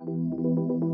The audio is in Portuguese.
Música